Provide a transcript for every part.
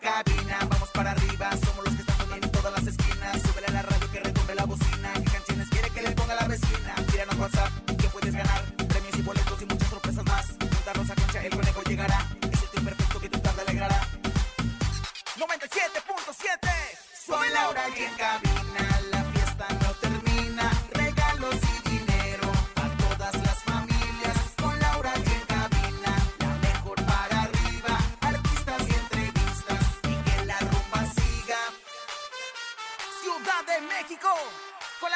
Carolina.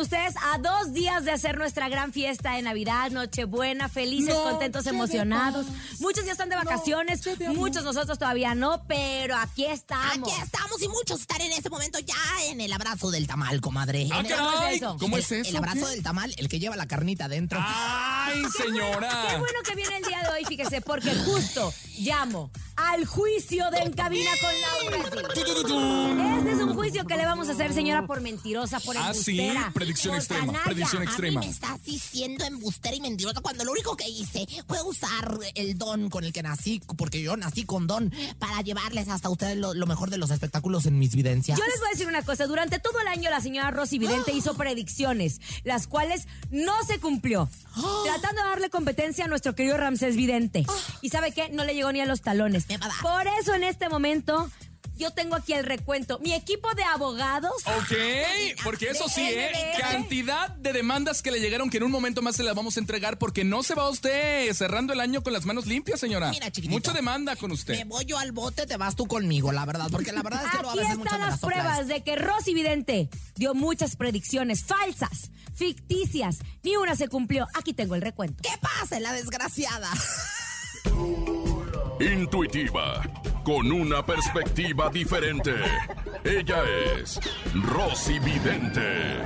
con ustedes a dos días de hacer nuestra gran fiesta de Navidad, Nochebuena, felices, contentos, emocionados. Muchos ya están de vacaciones, muchos nosotros todavía no, pero aquí estamos. Aquí estamos y muchos están en este momento ya en el abrazo del tamal, comadre. Ah, ¿Cómo es eso? ¿Cómo es el, eso? El abrazo ¿Qué? del tamal, el que lleva la carnita adentro. ¡Ay, Qué señora! bueno que viene el día de hoy, fíjese, porque justo llamo al juicio de En Cabina con Laura G. Este es un juicio que le vamos a hacer, señora, por mentirosa, por Ah, sí, embustera. predicción por extrema, canalla. predicción A mí extrema. me estás diciendo embustera y mentirosa cuando lo único que hice fue usar el don con el que nací, porque yo nací con don, para llevarles hasta ustedes lo, lo mejor de los espectáculos en mis videncias. Yo les voy a decir una cosa. Durante todo el año la señora Rosy Vidente hizo predicciones, las cuales no se cumplió. Tratando de darle competencia a nuestro querido Ramsés Vidente. ¿Y sabe qué? No le llegó ni a los talones. Me va a dar. Por eso en este momento yo tengo aquí el recuento. Mi equipo de abogados... Ok, porque eso sí, ¿eh? Cantidad de demandas que le llegaron que en un momento más se las vamos a entregar porque no se va usted cerrando el año con las manos limpias, señora. Mira, chiquitito. Mucha demanda con Me usted. voy yo al bote, te vas tú conmigo, la verdad, porque la verdad es que luego a Aquí veces están me las soplas. pruebas de que Rosy Vidente dio muchas predicciones falsas, ficticias. Ni una se cumplió. Aquí tengo el recuento. ¿Qué pasa, la desgraciada? Intuitiva, con una perspectiva diferente. Ella es Rosy Vidente.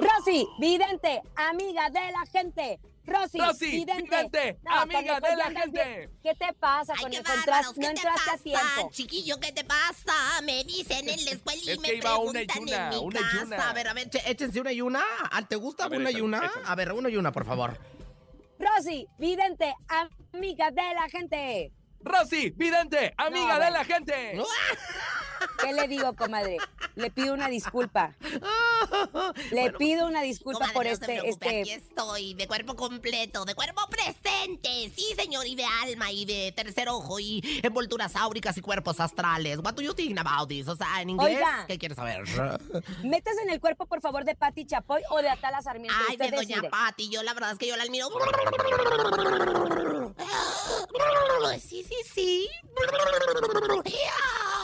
Rosy, vidente, amiga de la gente. Rosy, Rosy, vidente, vidente, amiga de la gente. ¿Qué te pasa, Ay, conejo? Entras- bárbaros, no ¿qué te entraste a tiempo. chiquillo? ¿Qué te pasa? Me dicen en la escuela y Es me que iba una y preguntan una, en mi una y casa. una. A ver, a ver, che- échense una y una. Ah, ¿Te gusta A ver, una y una? A ver, una y una, por favor. Rosy, vidente, amiga de la gente. Rosy, vidente, amiga No, de la gente. ¿Qué le digo, comadre? Le pido una disculpa. Le Bueno, pido una disculpa Comadre, por no este, preocupe, aquí este. estoy, de cuerpo completo, de cuerpo presente, sí señor, y de alma, y de tercer ojo, y envolturas áuricas y cuerpos astrales. What do you think about this? O sea, en inglés, Oiga. ¿qué quieres saber? Metes en el cuerpo, por favor, de Pati Chapoy o de Atala Sarmiento. Ay, de Doña. Pati, yo la verdad es que yo la admiro. Sí, sí, sí.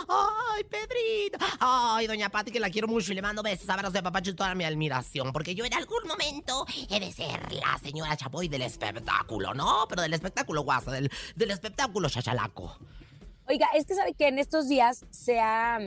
Ay, Pedrito. Ay, Doña Pati, que la quiero mucho y le mando besos, abrazos de papacho y toda mi admiración. Porque yo en algún momento he de ser la señora Chapoy del espectáculo, ¿no? Pero del espectáculo guasa, del, del espectáculo chachalaco. Oiga, es que sabe que en estos días se ha,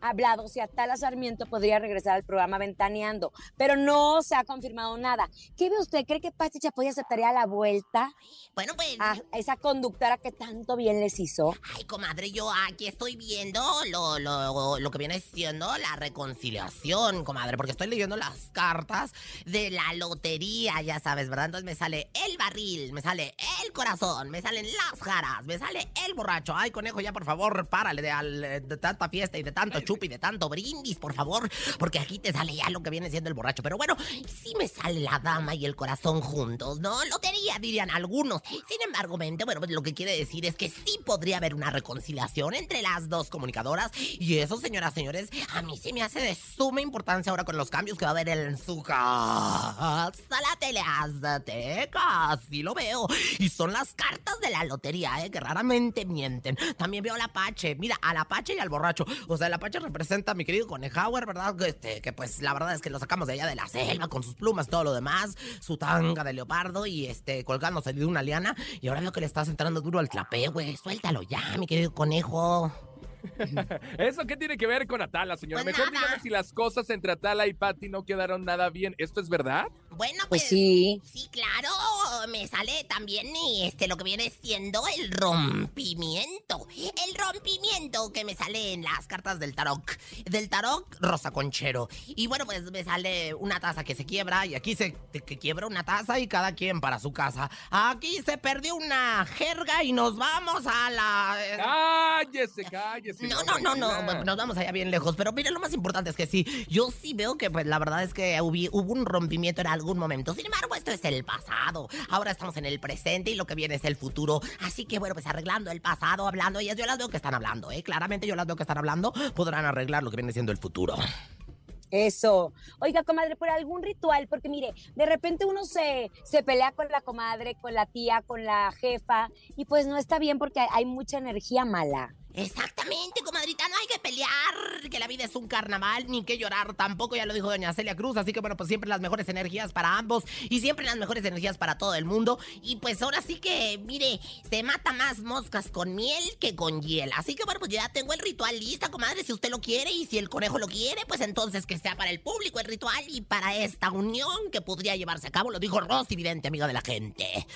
hablado si Atala Sarmiento podría regresar al programa Ventaneando, pero no se ha confirmado nada. ¿Qué ve usted? ¿Cree que Pati Chapoy aceptaría la vuelta Bueno, pues. a esa conductora que tanto bien les hizo? Ay, comadre, yo aquí estoy viendo lo, lo, lo que viene siendo la reconciliación, comadre, porque estoy leyendo las cartas de la lotería, ya sabes, ¿verdad? Entonces me sale el barril, me sale el corazón, me salen las jaras, me sale el borracho. Ay, conejo, ya por favor, párale de, al- de tanta fiesta y de tanto chupi, de tanto brindis, por favor, porque aquí te sale ya lo que viene siendo el borracho. Pero bueno, sí me sale la dama y el corazón juntos, ¿no? Lotería, dirían algunos. Sin embargo, mente, bueno, pues lo que quiere decir es que sí podría haber una reconciliación entre las dos comunicadoras. Y eso, señoras, señores, a mí se me hace de suma importancia ahora con los cambios que va a haber en su casa. La tele azteca, así lo veo. Y son las cartas de la lotería, ¿eh? Que raramente mienten. También veo al Apache. Mira, al Apache y al borracho. O sea, el Apache representa a mi querido Conejauer, ¿verdad? Este, que pues la verdad es que lo sacamos de allá de la selva con sus plumas, todo lo demás. Su tanga de leopardo y este, colgándose de una liana. Y ahora veo que le estás entrando duro al clapé, güey. Suéltalo ya, mi querido conejo. ¿Eso qué tiene que ver con Atala, señor? Pues Mejor nada. dígame si las cosas entre Atala y Patty no quedaron nada bien. ¿Esto es verdad? Bueno, Pues pues. sí. Sí, claro, me sale también y, este lo que viene siendo el rompimiento. El rompimiento que me sale en las cartas del tarot. Del tarot rosa conchero. Y bueno, pues me sale una taza que se quiebra y aquí se que quiebra una taza y cada quien para su casa. Aquí se perdió una jerga y nos vamos a la eh, Cállese, no, no, no, no, nos vamos allá bien lejos. Pero mira, lo más importante es que sí, yo sí veo que pues la verdad es que hubi- hubo un rompimiento en algún momento. Sin embargo, esto es el pasado. Ahora estamos en el presente y lo que viene es el futuro. Así que bueno, pues arreglando el pasado, hablando, ellas yo las veo que están hablando, ¿eh? Claramente yo las veo que están hablando, podrán arreglar lo que viene siendo el futuro. Eso. Oiga, comadre, por algún ritual, porque mire, de repente uno se, se pelea con la comadre, con la tía, con la jefa, y pues no está bien porque hay mucha energía mala. Exactamente, comadrita, no hay que pelear, que la vida es un carnaval, ni que llorar tampoco, ya lo dijo doña Celia Cruz, así que bueno, pues siempre las mejores energías para ambos y siempre las mejores energías para todo el mundo. Y pues ahora sí que, mire, se mata más moscas con miel que con hiel. Así que bueno, pues ya tengo el ritual lista, comadre, si usted lo quiere y si el conejo lo quiere, pues entonces que sea para el público el ritual y para esta unión que podría llevarse a cabo, lo dijo Rosy Vidente, amiga de la gente.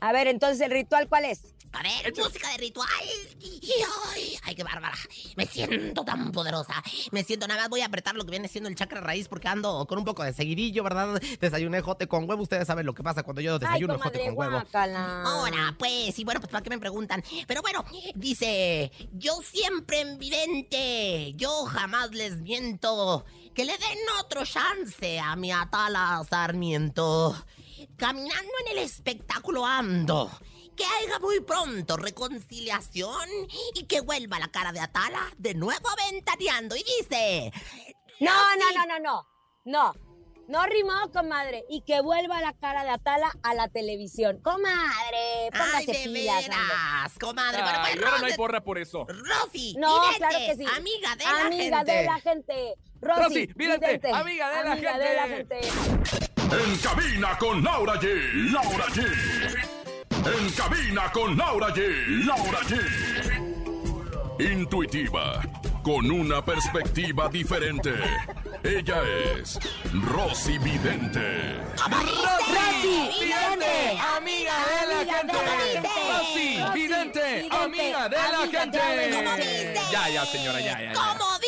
A ver, entonces, ¿el ritual cuál es? A ver, música de ritual. Y, ay, ay, qué bárbara. Me siento tan poderosa. Me siento nada más. Voy a apretar lo que viene siendo el chakra raíz porque ando con un poco de seguidillo, ¿verdad? Desayuné jote con huevo. Ustedes saben lo que pasa cuando yo Ay, desayuno jote comadre, con huevo. guácala. Ahora, pues, y bueno, pues para qué me preguntan. Pero bueno, dice, yo siempre en vidente, yo jamás les miento. Que le den otro chance a mi Atala Sarmiento. Caminando en el espectáculo ando. Que haya muy pronto reconciliación y que vuelva la cara de Atala de nuevo aventaneando. Y dice, No, no, no, no, no. No. No rimó, comadre. Y que vuelva la cara de Atala a la televisión. Comadre, ay, póngase de pilas, veras, comadre. Bueno, Ay, pues, ahora no hay porra por eso. Rosy, No, vidente, claro que sí. Amiga de la Amiga gente. de la gente. Rosy, Rosy, vidente, vidente, amiga de la amiga de la gente. gente. En cabina con Laura G. Laura G. En cabina con Laura G. Laura G. Intuitiva, con una perspectiva diferente. Ella es Rosy Vidente. Rosy, Vidente, amiga de la Amiga gente. de la gente. Rosy, Rosy, vidente, vidente, amiga de la gente. de la ¿Cómo gente. dice? Ya, ya, señora, ya, ya. ya. Mi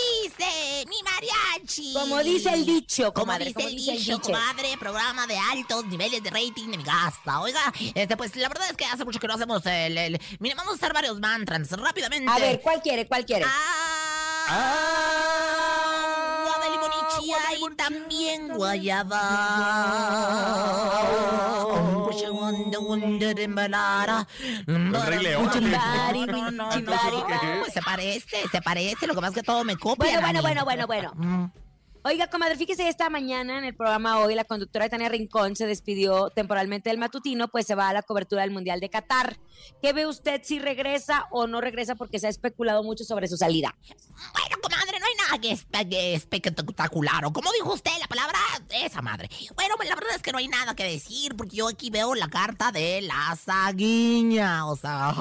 mariachi. Como dice el dicho, Como dice como el dice el dicho, comadre, programa de altos niveles de rating de mi casa. Oiga, este, pues la verdad es que hace mucho que no hacemos el. el- mira, vamos a hacer varios mantras rápidamente. A ver, ¿cuál quiere? ¿Cuál quiere? Ah, limón y chía y también guayaba. se parece, se parece, lo que más que todo me copia. Bueno, bueno, bueno, bueno, bueno. Oiga, comadre, fíjese, esta mañana en el programa hoy, la conductora Tania Rincón se despidió temporalmente del matutino, pues se va a la cobertura del Mundial de Qatar. ¿Qué ve usted si regresa o no regresa? Porque se ha especulado mucho sobre su salida. Bueno, comadre, hay Ah, que espe- que espectacular. O como dijo usted la palabra, esa madre. Bueno, pues la verdad es que no hay nada que decir, porque yo aquí veo la carta de la saguiña. O sea,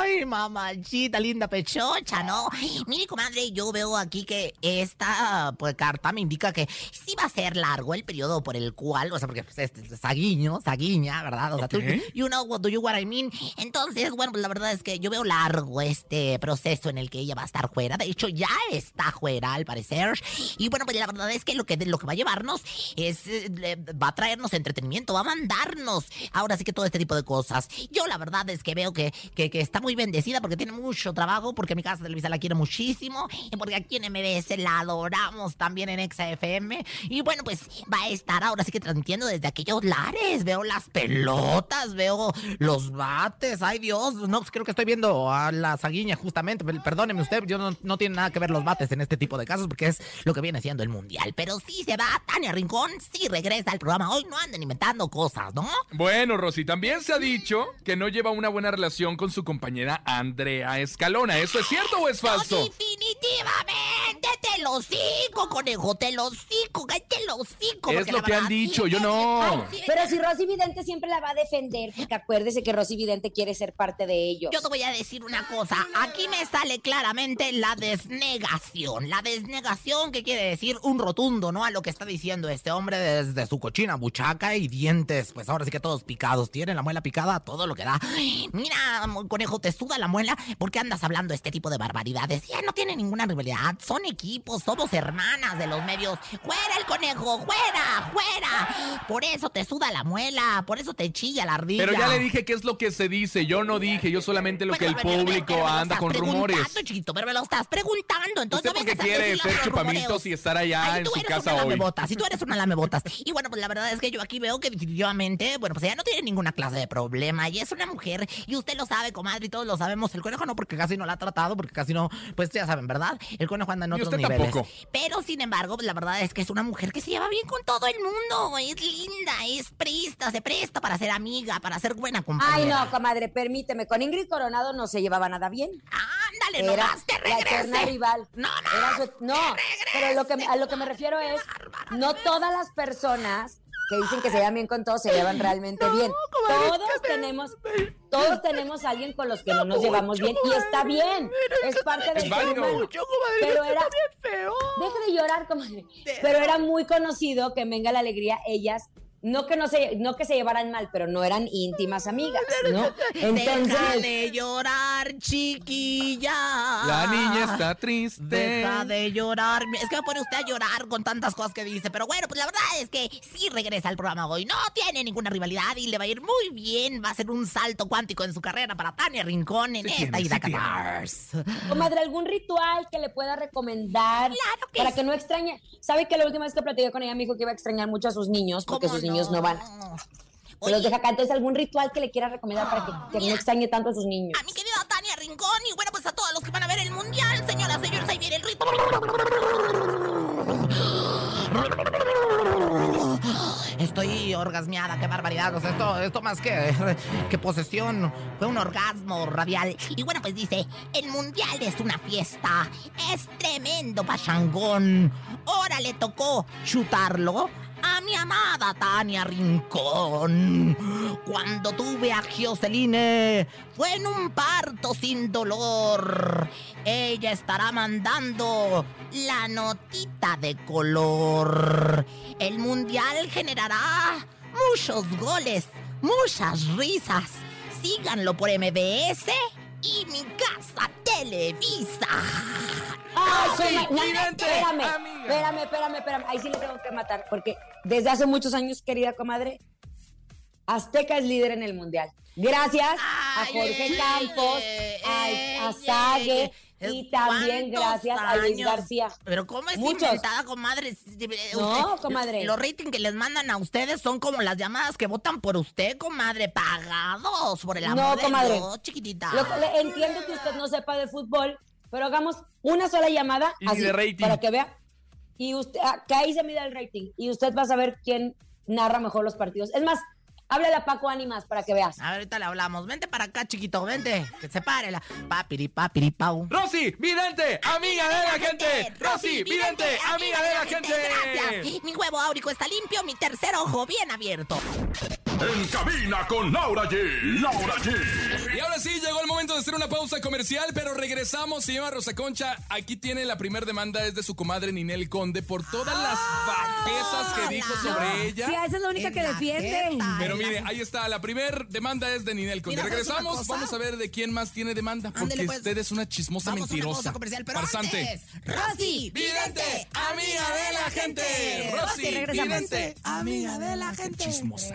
ay, mamachita, linda pechocha, ¿no? Mire, comadre, yo veo aquí que esta pues, carta me indica que sí va a ser largo el periodo por el cual, o sea, porque pues, este, este, saguiño, saguiña, ¿verdad? O sea, tú, Ok. you know what do you what I mean. Entonces, bueno, pues la verdad es que yo veo largo este proceso en el que ella va a estar fuera. De hecho, ya está fuera, al parecer. Y bueno, pues la verdad es que lo que, lo que va a llevarnos es, eh, va a traernos entretenimiento, va a mandarnos. Ahora sí que todo este tipo de cosas. Yo la verdad es que veo que, que, que está muy bendecida porque tiene mucho trabajo, porque mi casa de Televisa la quiere muchísimo, y porque aquí en MBS la adoramos también en XFM. Y bueno, pues va a estar ahora sí que transmitiendo desde aquellos lares. Veo las pelotas, veo los bates. Ay Dios, no, creo que estoy viendo a la saguiña justamente. Per- Perdóneme usted, yo no, no tiene nada que ver los bates en este tipo de casos porque es lo que viene siendo el mundial. Pero sí se va Tania Rincón, sí regresa al programa. Hoy no anden inventando cosas, ¿no? Bueno, Rosy, también se ha dicho que no lleva una buena relación con su compañera Andrea Escalona. ¿Eso es cierto o es falso? No, definitivamente te lo sigo, conejo, te lo sigo, te lo sigo. Es lo que han dicho, yo no. Pero si Rosy Vidente siempre la va a defender, porque acuérdese que Rosy Vidente quiere ser parte de ellos. Yo te voy a decir una cosa. Aquí me sale claramente la desnegación. La desnegación que quiere decir un rotundo, ¿no? A lo que está diciendo este hombre desde su cochina buchaca y dientes. Pues ahora sí que todos picados. Tienen la muela picada, todo lo que da. Mira, conejo, te suda la muela. ¿Por qué andas hablando este tipo de barbaridades? Ya no tiene ninguna rivalidad. Son equipos, somos hermanas de los medios. ¡Fuera el conejo! ¡Fuera! ¡Fuera! Por eso te suda la muela. Por eso te chilla la ardilla. Pero ya le dije qué es lo que se dice. Yo no dije, yo solamente lo que el Bueno, pero- pero- público pero anda con rumores. chiquito, pero me lo estás preguntando. Entonces ¿Usted no vengas a quiere ser chupamitos y estar allá Ay, en tú su eres casa una hoy? lamebotas, y tú eres una lamebotas. Y bueno, pues la verdad es que yo aquí veo que definitivamente, bueno, pues ella no tiene ninguna clase de problema y es una mujer y usted lo sabe, comadre, y todos lo sabemos. El conejo no, porque casi no la ha tratado, porque casi no, pues ya saben, ¿verdad? El conejo anda en Y otros usted niveles. tampoco. Pero sin embargo, pues la verdad es que es una mujer que se lleva bien con todo el mundo. Es linda, es presta, se presta para ser amiga, para ser buena compañera. Ay, no, comadre, permíteme. Con Ingrid Coronado no se llevaba nada bien. Ándale, Era nomás te la eterna regrese. rival. No, no, Era su- no, pero lo que, a lo que me refiero es, no todas las personas que dicen que se llevan bien con todos se llevan realmente bien. Todos tenemos, todos tenemos a alguien con los que no nos llevamos bien y está bien. Es parte del ser humano. Pero era, deje de llorar, comadre. Pero era muy conocido que en Venga la Alegría ellas no que no se no que se llevaran mal, pero no eran íntimas amigas, ¿no? Deja Entonces, de llorar, chiquilla. La niña está triste. Deja de llorar. Es que me pone usted a llorar con tantas cosas que dice. Pero bueno, pues la verdad es que sí regresa al programa hoy. No tiene ninguna rivalidad y le va a ir muy bien. Va a ser un salto cuántico en su carrera para Tania Rincón en Sí esta ida sí. Comadre, ¿algún ritual que le pueda recomendar Claro que para sí. que no extrañe? ¿Sabe que la última vez que platiqué con ella me dijo que iba a extrañar mucho a sus niños porque ¿Cómo sus niños no van? Oye, deja acá. Entonces, ¿algún ritual que le quiera recomendar para que, que no extrañe tanto a sus niños? a mi querida Tania Rincón y bueno, pues a todos los que van a ver el mundial, señoras, señores, ahí viene el ritmo. Estoy orgasmeada, qué barbaridad. O sea, esto, esto más que, que posesión fue un orgasmo radial. Y bueno, pues dice, el mundial es una fiesta, es tremendo pachangón. Ahora le tocó chutarlo a mi amada Tania Rincón. Cuando tuve a Gioseline, fue en un parto sin dolor. Ella estará mandando la notita de color. El mundial generará muchos goles, muchas risas. Síganlo por MBS y mi casa Televisa. Ay, soy ma- no, vidente, espérame, amiga. espérame, espérame, espérame. Ahí sí le tengo que matar, porque desde hace muchos años, querida comadre, Azteca es líder en el mundial. Gracias a Jorge eh, Campos, eh, a, a Sague eh, y también ¿cuántos gracias a Luis años? García. Pero ¿cómo es Muchos. inventada, comadre? No, Usted- comadre. Los ratings que les mandan a ustedes son como las llamadas que votan por usted, comadre. Pagados por el amor No, de comadre. Dios, chiquitita. Lo que- le- entiendo que usted no sepa de fútbol, pero hagamos una sola llamada Y ni así, de rating. para que vea. Y usted, ah, que ahí se mida el rating. Y usted va a saber quién narra mejor los partidos. Es más, Háblale a Paco Ánimas para que veas. A ver, ahorita le hablamos. Vente para acá, chiquito, vente. Que se pare la papiri, papiri, pau. Rosy, vidente, amiga de la gente. Rosy, vidente, amiga de la gente. Gracias. Mi huevo áurico está limpio, mi tercer ojo bien abierto. En cabina con Laura G. Laura G. Y ahora sí, llegó el momento de hacer una pausa comercial, pero regresamos. Se llama Rosa Concha. Aquí tiene la primera demanda, es de su comadre Ninel Conde por todas las bajezas que dijo sobre ella. Sí, esa es la única En que la defiende. jeta. Pero mire, ahí está, la primera demanda es de Ninel Conde. Mira, ¿sabes una Regresamos, vamos a ver de quién más tiene demanda, porque pues. usted es una chismosa mentirosa. farsante. Rosy, Vidente, amiga de la gente. Rosy, vidente, amiga de la gente. chismosa.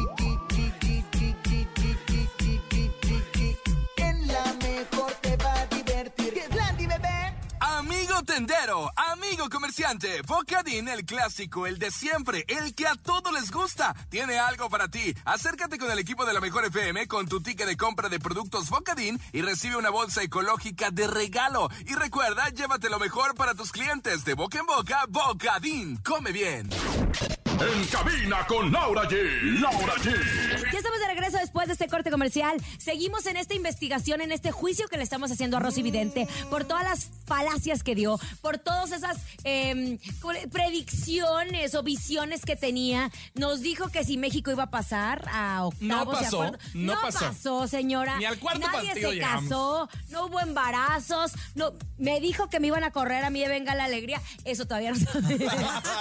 Amigo comerciante, Bocadín, el clásico, el de siempre, el que a todos les gusta, tiene algo para ti. Acércate con el equipo de la Mejor FM con tu ticket de compra de productos Bocadín y recibe una bolsa ecológica de regalo. Y recuerda, llévate lo mejor para tus clientes de boca en boca, Bocadín. Come bien. En cabina con Laura G. Laura G. Regreso después de este corte comercial. Seguimos en esta investigación, en este juicio que le estamos haciendo a Rosy Vidente por todas las falacias que dio, por todas esas eh, predicciones o visiones que tenía. Nos dijo que si México iba a pasar a octavos No pasó, no pasó. señora. Ni al cuarto Nadie se llegamos. casó, no hubo embarazos, no, me dijo que me iban a correr a mí de Venga la Alegría. Eso todavía no sabía.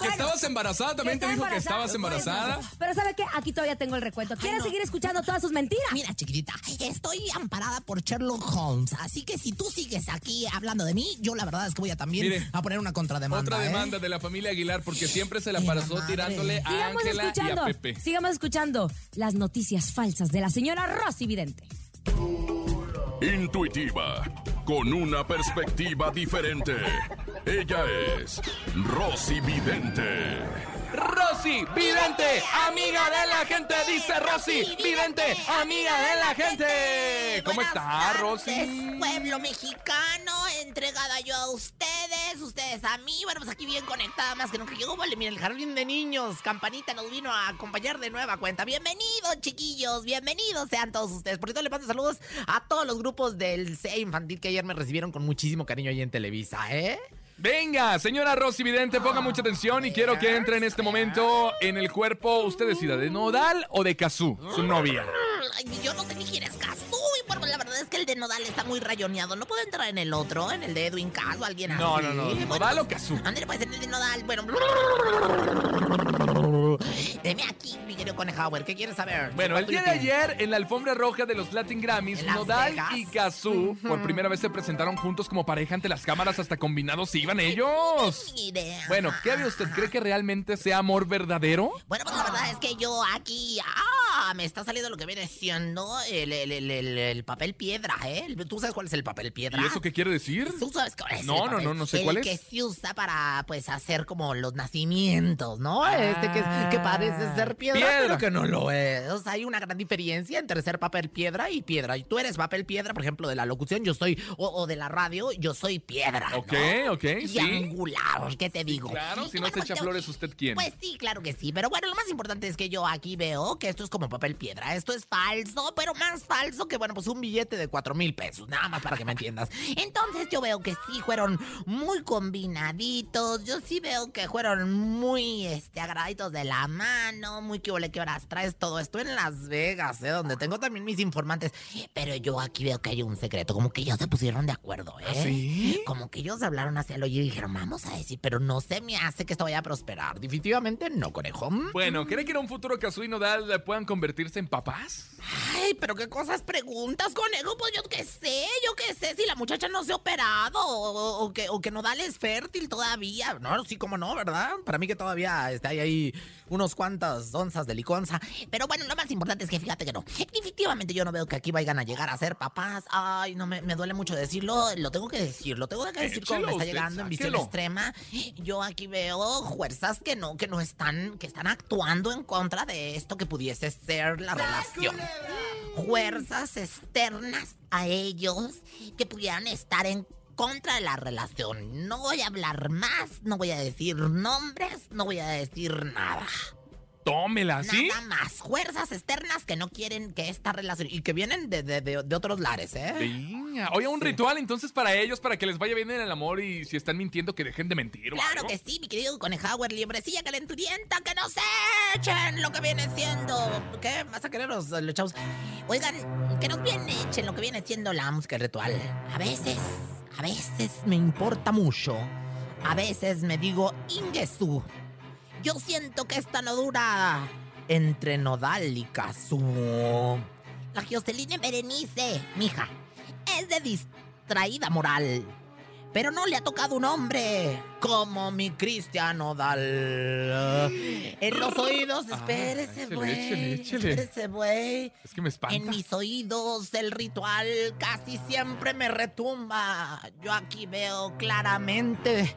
Que estabas embarazada, también te dijo que estabas embarazada. Pero ¿sabe qué? Aquí todavía tengo el recuento. ¿Quieres no. seguir escuchando todas sus mentiras? Mira, chiquitita, estoy amparada por Sherlock Holmes, así que si tú sigues aquí hablando de mí, yo la verdad es que voy a también Mire, a poner una contrademanda. Otra ¿eh? demanda de la familia Aguilar porque siempre se la pasó tirándole a Sigamos Ángela y escuchando. a Pepe. Sigamos escuchando las noticias falsas de la señora Rosy Vidente. Intuitiva, con una perspectiva diferente. Ella es Rosy Vidente. Rosy, vidente, amiga de la gente, dice Rosy, vidente, amiga de la gente. ¿Cómo está, Rosy? Pueblo mexicano, entregada yo a ustedes, ustedes a mí. Bueno, pues aquí bien conectada más que nunca. Llegó, vale, miren, el jardín de niños. Campanita nos vino a acompañar de nueva cuenta. Bienvenidos, chiquillos, bienvenidos sean todos ustedes. Por cierto, le mando saludos a todos los grupos del CE Infantil que ayer me recibieron con muchísimo cariño ahí en Televisa, ¿eh? Venga, señora Rosy Vidente, ponga mucha atención y quiero que entre en este momento en el cuerpo, usted decida, ¿de Nodal o de Kazú, su novia? Ay, yo no sé ni quién es Cazú. La verdad es que el de Nodal está muy rayoneado. No puedo entrar en el otro, en el de Edwin Cass o alguien así. No, no, no, Bueno, ¿Nodal o Kazú? Ándale, pues en el de Nodal. Bueno. Deme aquí, mi querido Conejauer. ¿Qué quieres saber? Bueno, el día de ayer, en la alfombra roja de los Latin Grammys, Nodal Vegas. y Kazú por primera vez se presentaron juntos como pareja ante las cámaras, hasta combinados iban ellos. Idea. Bueno, ¿qué ve usted? ¿Cree que realmente sea amor verdadero? Bueno, pues la verdad es que yo aquí. ¡Ah! Me está saliendo lo que viene siendo el, el- el- el- el papel piedra, ¿eh? ¿Tú sabes cuál es el papel piedra? ¿Y eso qué quiere decir? ¿Tú sabes cuál es? No, el no, papel? no, no sé el cuál es. que se usa para, pues, hacer como los nacimientos, ¿no? este que, es- que parece ser piedra, Piedra. pero que no lo es. O sea, hay una gran diferencia entre ser papel piedra y piedra. Y tú eres papel piedra, por ejemplo, de la locución, yo soy, o, o de la radio, yo soy piedra. ¿no? Ok, ok, Y sí. angular, ¿qué te digo? Claro, si no se echa flores, ¿usted quién? Pues sí, claro que sí. Pero bueno, lo más importante es que yo aquí veo que esto es como papel piedra. Esto es falso, pero más falso que, bueno, pues un billete de cuatro mil pesos. Nada más para que me entiendas. Entonces yo veo que sí fueron muy combinaditos. Yo sí veo que fueron muy, este, agarraditos de la mano. Muy que ole, que horas traes todo esto en Las Vegas, ¿eh? Donde tengo también mis informantes. Pero yo aquí veo que hay un secreto. Como que ellos se pusieron de acuerdo, ¿eh? ¿Ah, sí? Como que ellos hablaron hacia el oído y dijeron, vamos a decir, pero no se me hace que esto vaya a prosperar. Definitivamente no, conejo. Bueno, ¿cree que en un futuro Kazú y Nodal puedan convertirse en papás? Ay, pero qué cosas preguntas, conejo. Pues yo qué sé, yo qué sé, si la muchacha no se ha operado o, o que, o que no dale es fértil todavía. No, sí, como no, ¿verdad? Para mí que todavía está ahí, ahí unos cuantas onzas de liconza. Pero bueno, lo más importante es que fíjate que no. Definitivamente yo no veo que aquí vayan a llegar a ser papás. Ay, no, me, me duele mucho decirlo. Lo tengo que decir, lo tengo que decir como me está llegando en visión extrema. Yo aquí veo fuerzas que no, que no están, que están actuando en contra de esto que pudiese ser la relación. Fuerzas externas a ellos que pudieran estar en contra de la relación. No voy a hablar más, no voy a decir nombres, no voy a decir nada. Tómela, ¿sí? Nada más. Fuerzas externas que no quieren que esta relación. Y que vienen de, de- de- de otros lares, ¿eh? Venga. Oye, un ritual entonces para ellos, para que les vaya bien en el amor y si están mintiendo, que dejen de mentir. Claro que sí, mi querido Conejauer, liebrecilla calenturienta, que no se echen lo que viene siendo. ¿Qué? ¿Vas a querer los, los chavos? Oigan, que nos viene echen lo que viene siendo la música ritual. A veces, a veces me importa mucho. A veces me digo, Ingesu. Yo siento que esta no dura entre Nodal y Kazu. La Jocelyn Berenice, mija, es de distraída moral. Pero no le ha tocado un hombre como mi Cristian Nodal. En los oídos, Ah, espérese, güey. Espérese, güey. Es que me espanta. En mis oídos el ritual casi siempre me retumba. Yo aquí veo claramente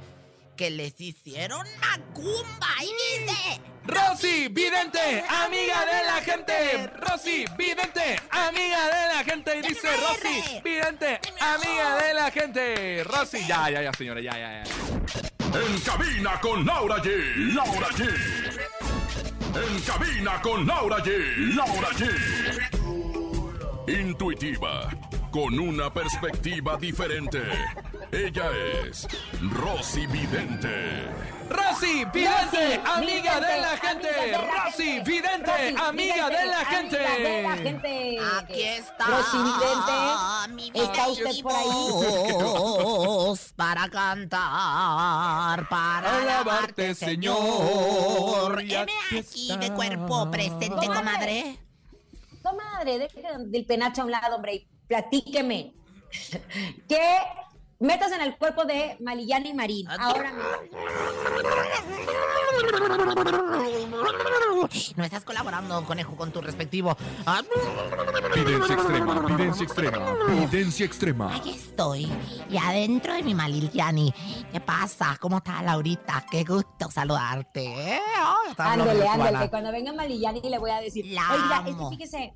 que les hicieron macumba y dice... Rosy, vidente, amiga de la gente. Rosy, vidente, amiga de la gente. Y dice Rosy, vidente, amiga de la gente. Rosy, ya, ya, ya, señora, ya, ya, ya. En cabina con Laura G. Laura G. En cabina con Laura G. Laura G. Intuitiva, con una perspectiva diferente. Ella es Rosy Vidente. Rosy, vidente, amiga de la gente. Rosy, vidente, amiga de la gente. de la gente. Aquí está. Rosy Vidente, mi ¿está usted por ahí? para cantar, para Alabarte, Señor. Heme aquí de cuerpo presente, Comadre. comadre. Comadre, deje del penacho a un lado, hombre, platíqueme. ¿Qué metas en el cuerpo de Malillana y Marín? Ahora mismo. No estás colaborando, conejo, con tu respectivo. Ah, Videncia extrema, videncia extrema, videncia extrema. Aquí estoy, y adentro de mi Maliliani. ¿Qué pasa? ¿Cómo está Laurita? Qué gusto saludarte. ¿eh? Oh, virtual. ándele. Cuando venga Malillani le voy a decir. La Oiga, es amo. que fíjese.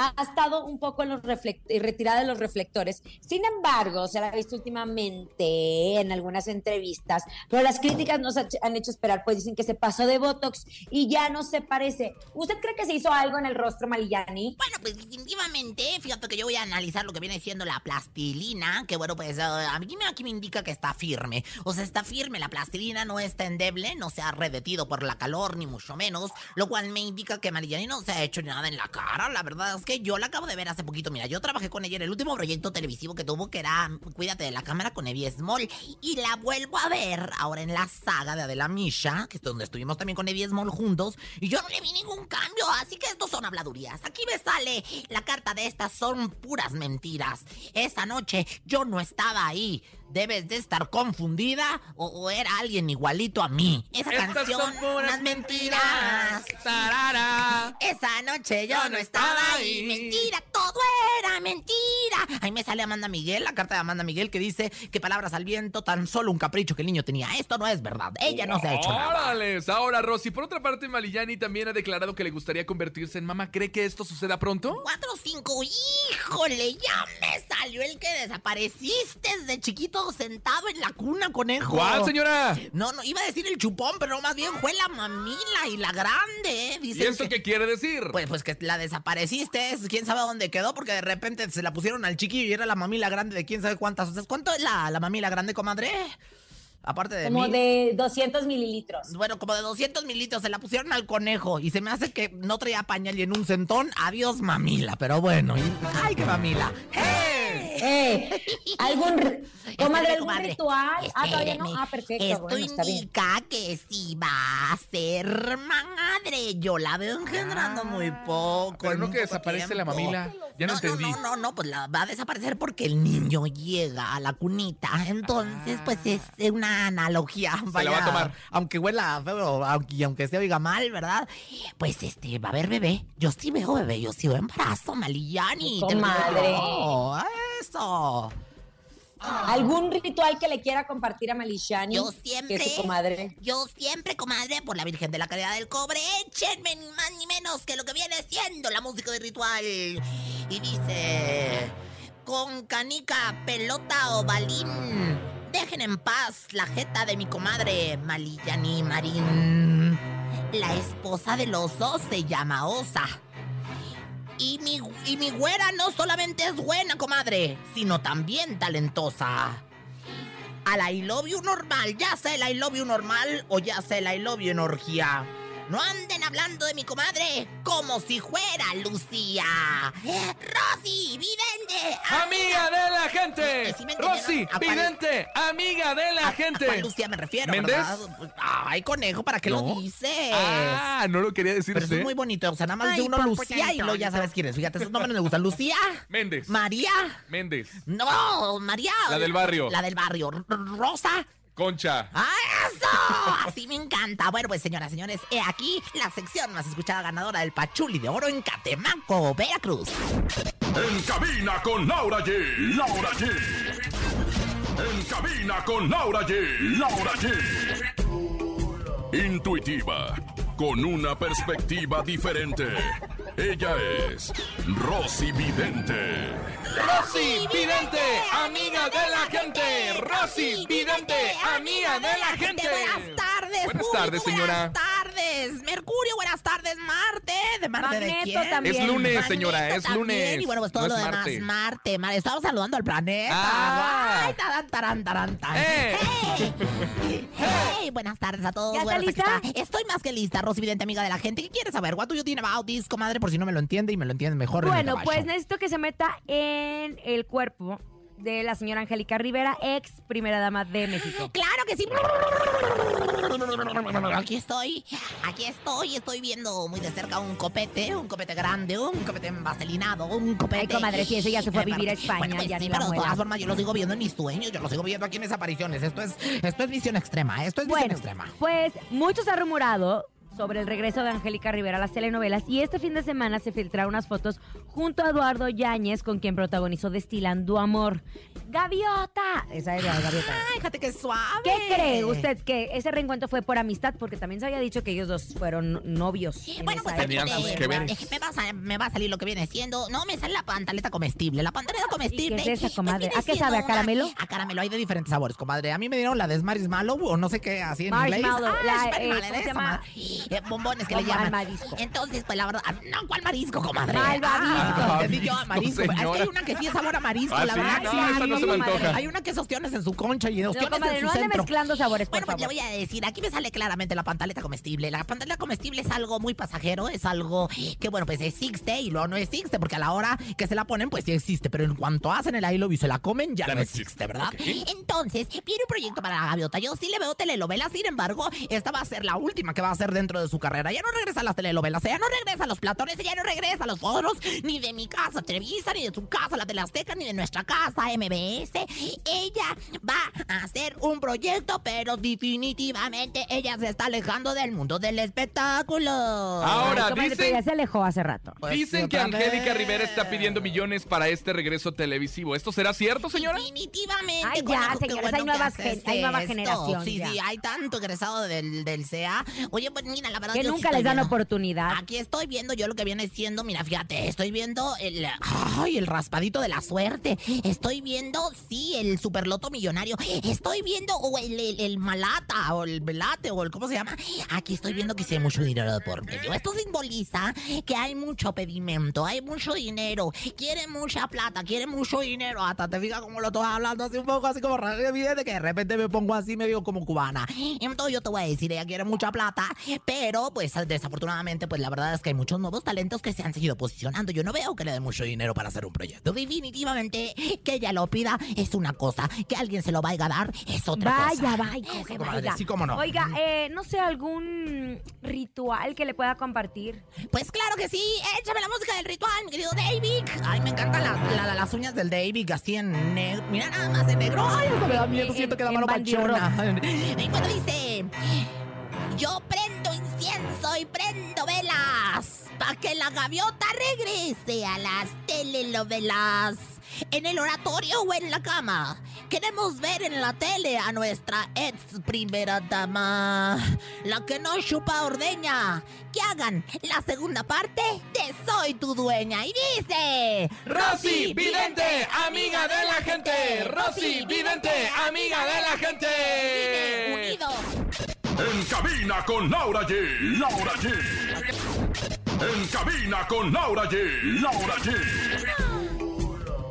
Ha estado un poco en los eh, retirada de los reflectores. Sin embargo, se la ha visto últimamente en algunas entrevistas, pero las críticas nos ha- han hecho esperar, pues dicen que se pasó de Botox y ya no se parece. ¿Usted cree que se hizo algo en el rostro, Malillani? Bueno, pues definitivamente, fíjate que yo voy a analizar lo que viene siendo la plastilina, que bueno, pues eh, a mí aquí me indica que está firme. O sea, está firme, la plastilina no está endeble, no se ha redetido por la calor, ni mucho menos, lo cual me indica que Marillani no se ha hecho nada en la cara. La verdad es que yo la acabo de ver hace poquito. Mira, yo trabajé con ella en el último proyecto televisivo que tuvo, que era Cuídate de la cámara con Evie Small, y la vuelvo a ver ahora en la saga de Adela Misha, que es donde estuvimos también con Evie Small juntos, y yo no le vi ningún cambio, así que estos son habladurías. Aquí me sale la carta de estas, son puras mentiras. Esa noche yo no estaba ahí. Debes de estar confundida o, o era alguien igualito a mí. Esa Estas canción, son puras unas mentiras. Tarara. Esa noche yo no estaba ahí. Mentira, todo era mentira. Ahí me sale Amanda Miguel, la carta de Amanda Miguel que dice que palabras al viento, tan solo un capricho que el niño tenía. Esto no es verdad. Ella no se ha hecho nada. Órales. Ahora, Rosy, por otra parte, Malillani también ha declarado que le gustaría convertirse en mamá. ¿Cree que esto suceda pronto? Cuatro, cinco, híjole, ya me salió el que desapareciste desde chiquito sentado en la cuna, conejo. ¿Cuál, señora? No, no, iba a decir el chupón, pero no, más bien fue la mamila y la grande, ¿eh? ¿Y Dicen esto que- qué quiere decir? Pues, pues que la desapareciste, es- quién sabe dónde quedó, porque de repente se la pusieron al chiquillo y era la mamila grande de quién sabe cuántas. O sea, ¿cuánto es la, la mamila grande, comadre? Aparte de Como mí. de 200 mililitros. Bueno, como de 200 mililitros se la pusieron al conejo y se me hace que no traía pañal y en un centón, adiós mamila, pero bueno, y- ¡ay, qué mamila! ¡Hey! Eh, ¿algún, comadre, Espéreme, algún comadre. ritual? Ah, todavía no. Espéreme. Ah, perfecto. Esto bueno, está bien. indica que sí va a ser madre. Yo la veo engendrando muy poco. Pero no que desaparece la tiempo. mamila. Ya no, entendí. No, no, no, pues la va a desaparecer porque el niño llega a la cunita. Entonces, pues es una analogía. Ah. Se la va a tomar. Aunque huela feo, aunque, y aunque se oiga mal, ¿verdad? Pues este, va a haber bebé. Yo sí veo bebé, yo sí veo embarazo, Malillani. Comadre. digo. Eso. ¿Algún ritual que le quiera compartir a Malishani? Yo siempre. Que es su comadre. Yo siempre, comadre, por la Virgen de la Caridad del Cobre, échenme ni más ni menos que lo que viene siendo la música de ritual. Y dice. Con canica, pelota o balín. Dejen en paz la jeta de mi comadre Malillani Marín. La esposa del oso se llama Osa. Y mi, y mi güera no solamente es buena, comadre, sino también talentosa. Al I love normal, ya sea el I love normal o ya sea el I love you en orgía. No anden hablando de mi comadre como si fuera Lucía. Rosy, Amiga de la gente. ¿Sí me entendieron? Rosy, ¿A cuál- vidente, amiga de la ¿A- a gente. cuál Lucía me refiero, ¿Méndez? ¿verdad? Ay, conejo, ¿para qué No. lo dices? Ah, no lo quería decir Pero eso es muy bonito. O sea, nada más Ay, dice uno Lucía y luego ya sabes quién es. Fíjate, esos nombres me gustan. Lucía. Méndez. María. Méndez. No, María. La del barrio. La del barrio. Rosa. Concha. ¡Ah, ¡Eso! Así me encanta. Bueno, pues señoras, señores, he aquí la sección más escuchada ganadora del Pachuli de Oro en Catemaco, Veracruz. En cabina con Laura G. Laura G. En cabina con Laura G. Laura G. Intuitiva, con una perspectiva diferente. Ella es Rosy Vidente. Rosy, vidente, amiga de la gente. Rosy, vidente, amiga de la gente. Buenas tardes. Buenas público, tardes, señora. Buenas tardes. Mercurio, buenas tardes. Marte. ¿De Marte de Magneto quién? también. Es lunes, Magneto señora, es también, lunes. Y bueno, pues todo No lo demás, Marte. Marte. Marte. Estamos saludando al planeta. Ah. Ay, tarán, tarán, tarán, tarán. Eh. Hey. Hey, buenas tardes a todos. ¿Ya está Bueno, lista? está. Estoy más que lista, Rosy Vidente, amiga de la gente. ¿Qué quieres saber? What do you think about this, comadre? Por si no me lo entiende y me lo entiende mejor. en el Bueno, caballo. pues necesito que se meta en el cuerpo de la señora Angélica Rivera, ex primera dama de México. Claro que sí. Aquí estoy, aquí estoy, estoy viendo muy de cerca un copete, un copete grande, un copete vaselinado, un copete. Ay, comadre, sí, ese ya se fue a vivir a España, Bueno, pues ya sí, ni la pero de todas formas yo lo sigo viendo en mis sueños, yo lo sigo viendo aquí en mis apariciones. Esto es, esto es visión extrema, esto es visión extrema. pues mucho se ha rumorado sobre el regreso de Angélica Rivera a las telenovelas y este fin de semana se filtraron unas fotos junto a Eduardo Yáñez con quien protagonizó Destilando Amor. ¡Gaviota! Esa era la gaviota. Ay, fíjate qué suave. ¿Qué cree usted que ese reencuentro fue por amistad? Porque también se había dicho que ellos dos fueron novios. en Bueno, pues Tenían sus que veres. me, va a, sa- me va a salir lo que viene siendo. No, me sale la pantaleta comestible. La pantaleta comestible. ¿Y qué es esa, comadre? viene ¿A qué sabe? ¿A una- caramelo? A caramelo. Hay de diferentes sabores, comadre. A mí me dieron la de Marshmallow o no sé qué, así en inglés. Ah, la, eh, ¿cómo se llama? Eh, bombones que le al llaman. marisco. Entonces, pues la verdad. ah, No, ¿cuál marisco, comadre? Malvavisco. Ah, entendí yo marisco. Marisco, Es que hay una que sí es sabor a marisco, Ah, la sí, verdad. no, sí, esa no se me antoja. Hay una que es ostiones en su concha y de No, ostiones comadre, en su no ande centro. mezclando sabores, por Bueno, pues le voy a decir, aquí me sale claramente la pantaleta comestible. La pantaleta comestible es algo muy pasajero, es algo que, bueno, pues existe y luego no existe, porque a la hora que se la ponen, pues sí existe, pero en cuanto hacen el I love you y se la comen, ya, Ya no no existe, existe. ¿verdad? Entonces, viene un proyecto para la gaviota. Yo sí le veo telenovelas, sin embargo, esta va a ser la última que va a hacer dentro de su carrera. Ya no regresa a las telenovelas, ya no regresa a los platones, ya no regresa a los foros, ni de mi casa Televisa, ni de su casa, la de la Azteca, ni de nuestra casa MBS. Ella va a hacer un proyecto, pero definitivamente ella se está alejando del mundo del espectáculo. Ahora, Ay, dicen- ya se alejó hace rato. Pues, Dicen que Angélica. Rivera está pidiendo millones para este regreso televisivo. ¿Esto será cierto, señora? Definitivamente. Ay, ya, señores, bueno hay que nuevas hay nueva esto. generación Sí, ya. sí, hay tanto egresado del, del CEA. Oye, pues mira, la verdad Que yo sí nunca estoy les dan viendo. oportunidad. Aquí estoy viendo yo lo que viene siendo, mira, fíjate, estoy viendo el, ay, el raspadito de la suerte. Estoy viendo, sí, el superloto millonario. Estoy viendo o el, el- el malata o el velate o el, ¿cómo se llama? Aquí estoy viendo que sí hay mucho dinero de por medio. Esto simboliza que hay mucho pedimento, hay mucho dinero, quiere mucha plata, quiere mucho dinero. Hasta te fijas como lo estoy hablando así un poco así como evidente que de repente me pongo así medio como cubana. Entonces yo te voy a decir, ella quiere mucha plata, pero Pero, pues, desafortunadamente, pues la verdad es que hay muchos nuevos talentos que se han seguido posicionando. Yo no veo que le den mucho dinero para hacer un proyecto. Definitivamente, que ella lo pida es una cosa, que alguien se lo vaya a dar es otra Vaya, cosa. vaya, Eso, que comadre, vaya. Sí, cómo no. Oiga, eh, no sé, algún ritual que le pueda compartir. Pues claro que sí, échame la música del ritual, mi querido David. Ay, me encantan la- la- la- las uñas del David así en negro. Mira nada más en negro. Ay, eso me da miedo, En- siento que da mano pachona. Y bueno, dice... Yo prendo incienso y prendo velas para que la gaviota regrese a las telenovelas. En el oratorio o en la cama. Queremos ver en la tele a nuestra ex primera dama. La que no chupa ordeña. Que hagan la segunda parte de Soy tu dueña. Y dice... Rosy Vidente, amiga de la gente. Rosy Vidente, amiga de la gente. Unidos. En cabina con Laura G. Laura G. En cabina con Laura G. Laura G.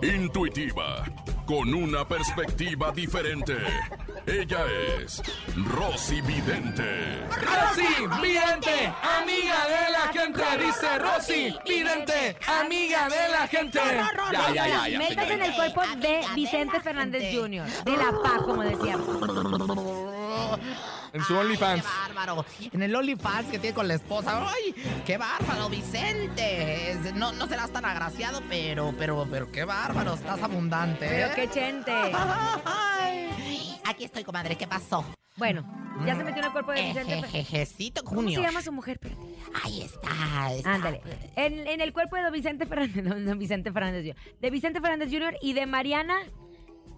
Intuitiva, con una perspectiva diferente. Ella es Rosy Vidente. Rosy Vidente, amiga de la gente. Dice Rosy Vidente, amiga de la gente. Ya, ya, ya, ya. Métase en el cuerpo de Vicente Fernández. Jr., de la PA, como decíamos. En su OnlyFans. ¡Qué bárbaro! En el OnlyFans que tiene con la esposa. ¡Ay! ¡Qué bárbaro, Vicente! No, no serás tan agraciado, pero, pero, pero qué bárbaro, estás abundante. Pero ¿eh? qué chente. Ay, Aquí estoy, comadre, ¿qué pasó? Bueno, ya se metió en el cuerpo de Vicente Fernández. Ejejecito ¿Cómo se Junior. llama su mujer? Ahí está, está. Ándale. En, en el cuerpo de don Vicente Fernández, no, no, Vicente Fernández Jr., de Vicente Fernández Jr. y de Mariana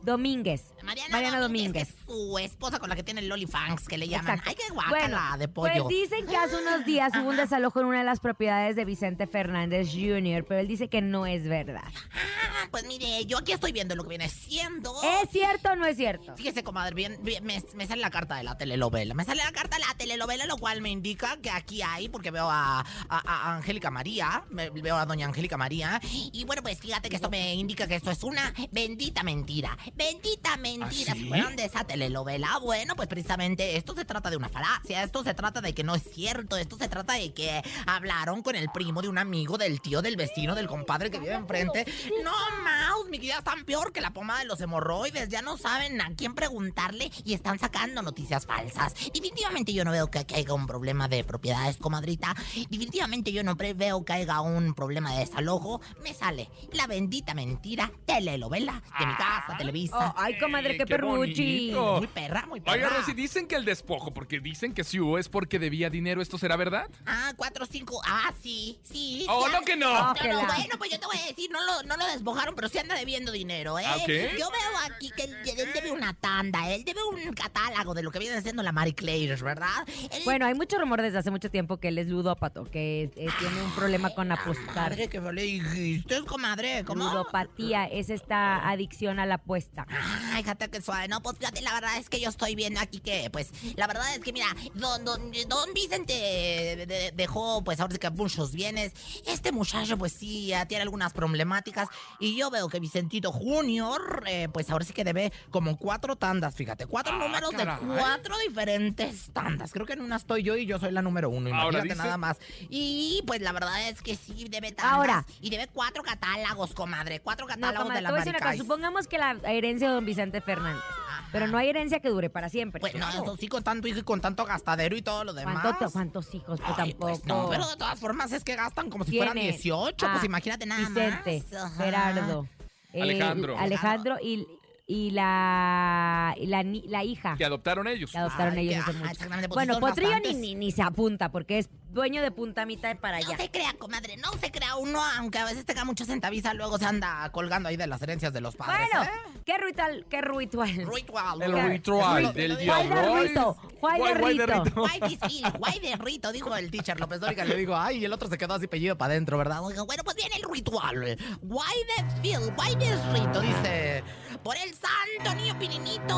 Domínguez. Mariana, Domínguez, su esposa con la que tiene el OnlyFans, que le llaman. Exacto. ¡Ay, qué guacala de pollo! Pues dicen que hace unos días hubo un desalojo en una de las propiedades de Vicente Fernández Jr., pero él dice que no es verdad. Ah, pues mire, yo aquí estoy viendo lo que viene siendo... ¿Es cierto o no es cierto? Fíjese, comadre, bien, bien, me, me sale la carta de la telenovela. Me sale la carta de la telenovela, lo cual me indica que aquí hay, porque veo a, a- a Angélica María, me- veo a doña Angélica María. Y bueno, pues fíjate que esto me indica que esto es una bendita mentira. Bendita mentira. ¿Ah, sí? Si fueran de esa telenovela, bueno, pues precisamente esto se trata de una falacia, esto se trata de que no es cierto, esto se trata de que hablaron con el primo de un amigo, del tío, del vecino, del compadre que vive enfrente. No, Mouse, mi querida, están peor que la pomada de los hemorroides. Ya no saben a quién preguntarle y están sacando noticias falsas. Definitivamente yo no veo que, haya un problema de propiedades, comadrita. Definitivamente yo no pre- veo que haya un problema de desalojo. Me sale la bendita mentira telenovela de mi casa, Oh, ay, comadre, qué, qué perruchi. bonito. Muy perra, muy perra. Oiga, Rosy, dicen que el despojo, porque dicen que si hubo es porque debía dinero. ¿Esto será verdad? Ah, cuatro, cinco. Ah, sí, sí. Oh, sí, no que no. No, no, Ójela. bueno, pues yo te voy a decir, no lo, no lo despojaron, pero sí anda debiendo dinero, ¿eh? Ah, ok. Yo veo aquí que él, él debe una tanda, él debe un catálogo de lo que viene siendo la Marie Claire, ¿verdad? Él- Bueno, hay mucho rumor desde hace mucho tiempo que él es ludópato, que eh, tiene un problema con apostar. Madre, que me le dijiste, comadre, ¿cómo? Ludopatía es esta adicción a la apuesta. Ay, fíjate que suave. No, pues fíjate, la verdad es que yo estoy viendo aquí que, pues, la verdad es que, mira, don, don, don Vicente de- de- dejó, pues, ahora sí que muchos bienes. Este muchacho, pues, sí, ya tiene algunas problemáticas. Y yo veo que Vicentito Junior, eh, pues, ahora sí que debe como cuatro tandas, fíjate. Cuatro Ah, números caray. de cuatro diferentes tandas. Creo que en una estoy yo y yo soy la número uno. Ahora Imagínate dice- nada más. Y, pues, la verdad es que sí debe tandas. Ahora. Y debe cuatro catálogos, comadre. Cuatro No, catálogos comadre, de la. Maricais. Supongamos que la herencia de don Vicente Fernández. Pero no hay herencia que dure para siempre. Pues no, eso sí, con tanto hijo y con tanto gastadero y todo lo demás. ¿Cuánto- ¿Cuántos hijos? Pues Ay, tampoco. pues no, pero de todas formas es que gastan como si fueran Tiene 18, a pues imagínate nada Vicente, más. Gerardo, eh, Alejandro. Alejandro y, y la, la, la hija Que adoptaron ellos. que adoptaron Ay, ellos que- ajá, exactamente, pues Bueno, Potrillo ni, ni, ni se apunta porque es dueño de punta mitad para No allá. se crea, comadre, no se crea uno, aunque a veces tenga mucho centaviza, luego se anda colgando ahí de las herencias de los padres. Bueno, ¿eh? ¿qué ritual? ¿Qué ritual? Ritual. El ritual del Guay día de rito, guay de Guay, rito. Guay de guay rito, dijo el teacher López Dóriga. Le digo, ay, y el otro se quedó así pellido para adentro, ¿verdad? Bueno, pues viene el ritual. Guay de Phil, guay de rito, dice. Por el santo niño pininito,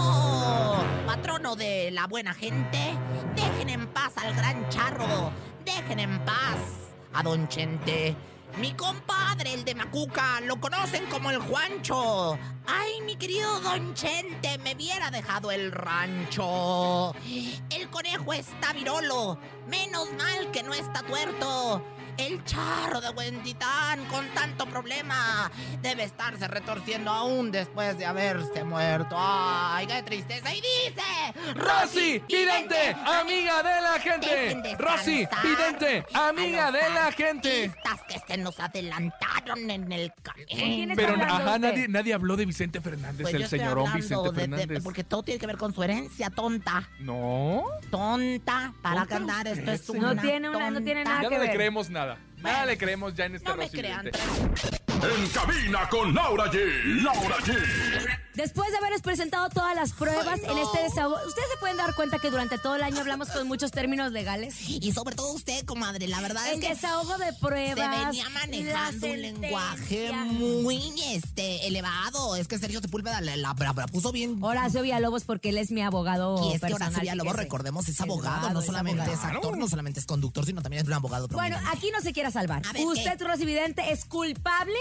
patrono de la buena gente, dejen en paz al gran charro, dejen en paz a don Chente. Mi compadre, el de Macuca, lo conocen como el Juancho. Ay, mi querido Don Chente, me hubiera dejado el rancho. El conejo está virolo. Menos mal que no está tuerto. El charro de Huentitán, con tanto problema, debe estarse retorciendo aún después de haberse muerto. ¡Ay, qué tristeza! Y dice... Rosy, vidente, amiga de la gente. Rosy, vidente, amiga de la gente. artistas que se nos adelantaron en el camino. Pero ajá, nadie habló de Vicente Fernández, Pues el señorón Vicente de- de- Fernández. porque todo tiene que ver con su herencia, tonta. No, Tonta. Para cantar esto es una No tiene una- no tiene nada ya que no le ver. creemos nada. Nada Bueno, le creemos ya en este No me crean. En cabina con Laura G. Laura G. Después de haberles presentado todas las pruebas Ay, no. en este desahogo, ustedes se pueden dar cuenta que durante todo el año hablamos con muchos términos legales. Y sobre todo usted, comadre, la verdad es El que desahogo de se pruebas. venía manejando un lenguaje muy este elevado. Es que Sergio Sepúlveda la, la- la- la puso bien. Horacio Villalobos, porque él es mi abogado. Y es que personal, Horacio Villalobos, recordemos, es abogado, abogado, no solamente es abogado. actor, no solamente es conductor, sino también es un abogado Bueno, aquí no se salvar. Ver, Usted, ¿qué? Rosy Vidente, es culpable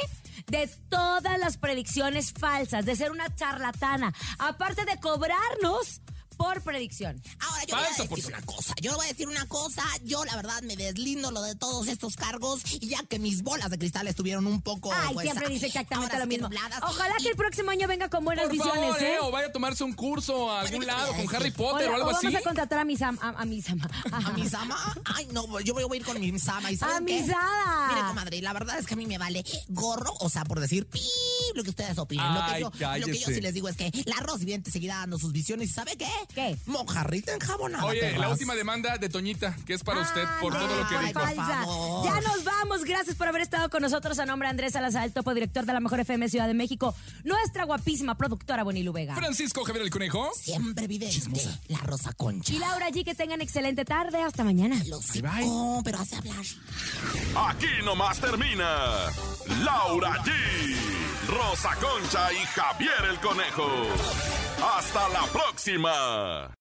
de todas las predicciones falsas, de ser una charlatana, aparte de cobrarnos por predicción. Ahora yo voy a por decir una cosa, yo le voy a decir una cosa, yo la verdad me deslindo lo de todos estos cargos, y ya que mis bolas de cristal estuvieron un poco... Ay, pues, siempre dice exactamente lo mismo. nubladas. Ojalá que el próximo año venga con buenas Por visiones, favor, ¿eh? eh, o vaya a tomarse un curso a algún lado con Harry. Potter o algo vamos así. a contratar a mi Sam, a, a mi Sama. ¿A mi Sama? Ay, no, yo voy, a ir con mi Sama. ¿Y saben A mi qué? Sada. Mire, comadre, la verdad es que a mí me vale gorro, o sea, por decir pi, lo que ustedes opinen. lo, que yo, lo que yo sí les digo es que la Rosy Vidente seguirá dando sus visiones. ¿Y sabe qué? ¿Qué? Mojarrita enjabonada. Oye, la última demanda de Toñita, que es para usted por todo lo que ay, dijo. Ya nos vamos. Gracias por haber estado con nosotros. A nombre de Andrés Salazar, el topo director de la Mejor FM Ciudad de México, nuestra guapísima productora Bonilu Vega. Francisco Javier el Conejo. Siempre vidente, la Rosa Concha. Y Laura G, que tengan excelente tarde. Hasta mañana. Los Bye, bye. cinco, pero hace hablar. Aquí nomás termina Laura G, Rosa Concha y Javier el Conejo. Hasta la próxima.